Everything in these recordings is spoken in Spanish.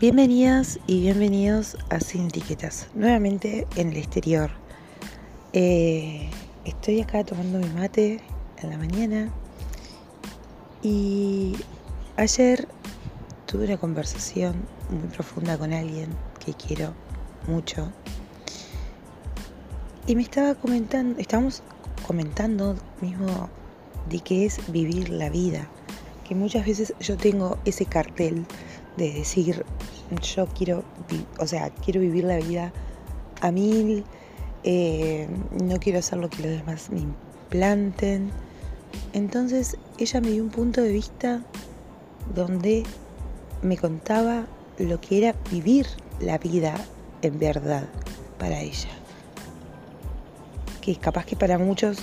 Bienvenidas y bienvenidos a Sin Etiquetas, nuevamente en el exterior. Eh, estoy acá tomando mi mate en la mañana y ayer tuve una conversación muy profunda con alguien que quiero mucho y me estaba comentando, estábamos comentando mismo de qué es vivir la vida, que muchas veces yo tengo ese cartel de decir, yo quiero, o sea, quiero vivir la vida a mil, eh, no quiero hacer lo que los demás me implanten. Entonces ella me dio un punto de vista donde me contaba lo que era vivir la vida en verdad para ella. Que capaz que para muchos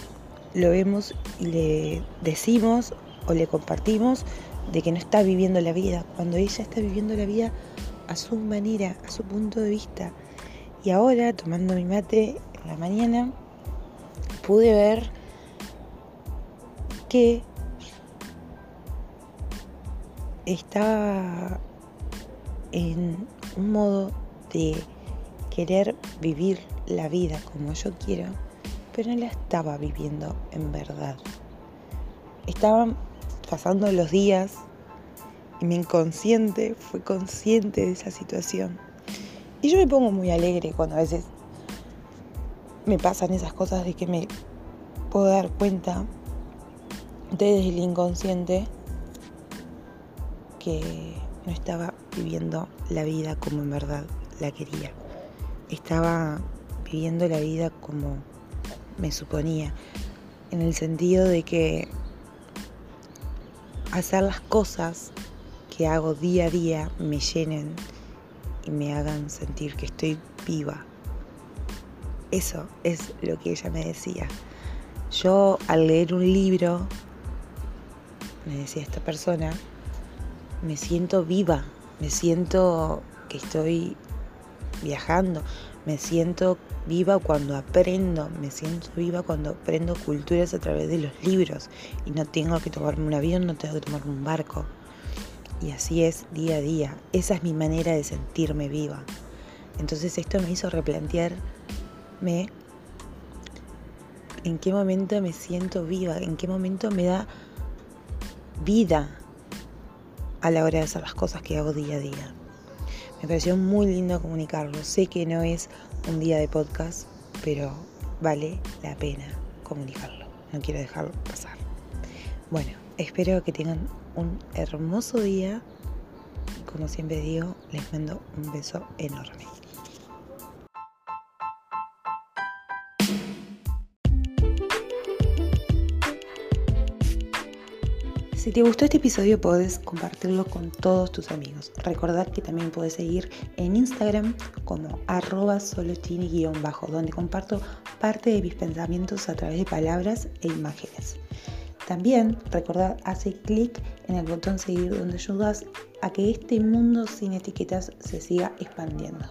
lo vemos y le decimos o le compartimos de que no está viviendo la vida, cuando ella está viviendo la vida a su manera, a su punto de vista. Y ahora, tomando mi mate en la mañana, pude ver que estaba en un modo de querer vivir la vida como yo quiero, pero no la estaba viviendo en verdad. Estaban pasando los días y mi inconsciente fue consciente de esa situación. Y yo me pongo muy alegre cuando a veces me pasan esas cosas de que me puedo dar cuenta desde el inconsciente que no estaba viviendo la vida como en verdad la quería. Estaba viviendo la vida como me suponía, en el sentido de que hacer las cosas que hago día a día me llenen y me hagan sentir que estoy viva. Eso es lo que ella me decía. Yo al leer un libro, me decía esta persona, me siento viva, me siento que estoy viajando, me siento viva cuando aprendo, me siento viva cuando aprendo culturas a través de los libros y no tengo que tomarme un avión, no tengo que tomarme un barco. Y así es día a día. Esa es mi manera de sentirme viva. Entonces esto me hizo replantearme en qué momento me siento viva, en qué momento me da vida a la hora de hacer las cosas que hago día a día. Me pareció muy lindo comunicarlo. Sé que no es un día de podcast, pero vale la pena comunicarlo. No quiero dejarlo pasar. Bueno, espero que tengan un hermoso día. Como siempre digo, les mando un beso enorme. Si te gustó este episodio puedes compartirlo con todos tus amigos. Recordad que también puedes seguir en Instagram como arroba solotini-bajo, donde comparto parte de mis pensamientos a través de palabras e imágenes. También recordad hacer clic en el botón seguir donde ayudas a que este mundo sin etiquetas se siga expandiendo.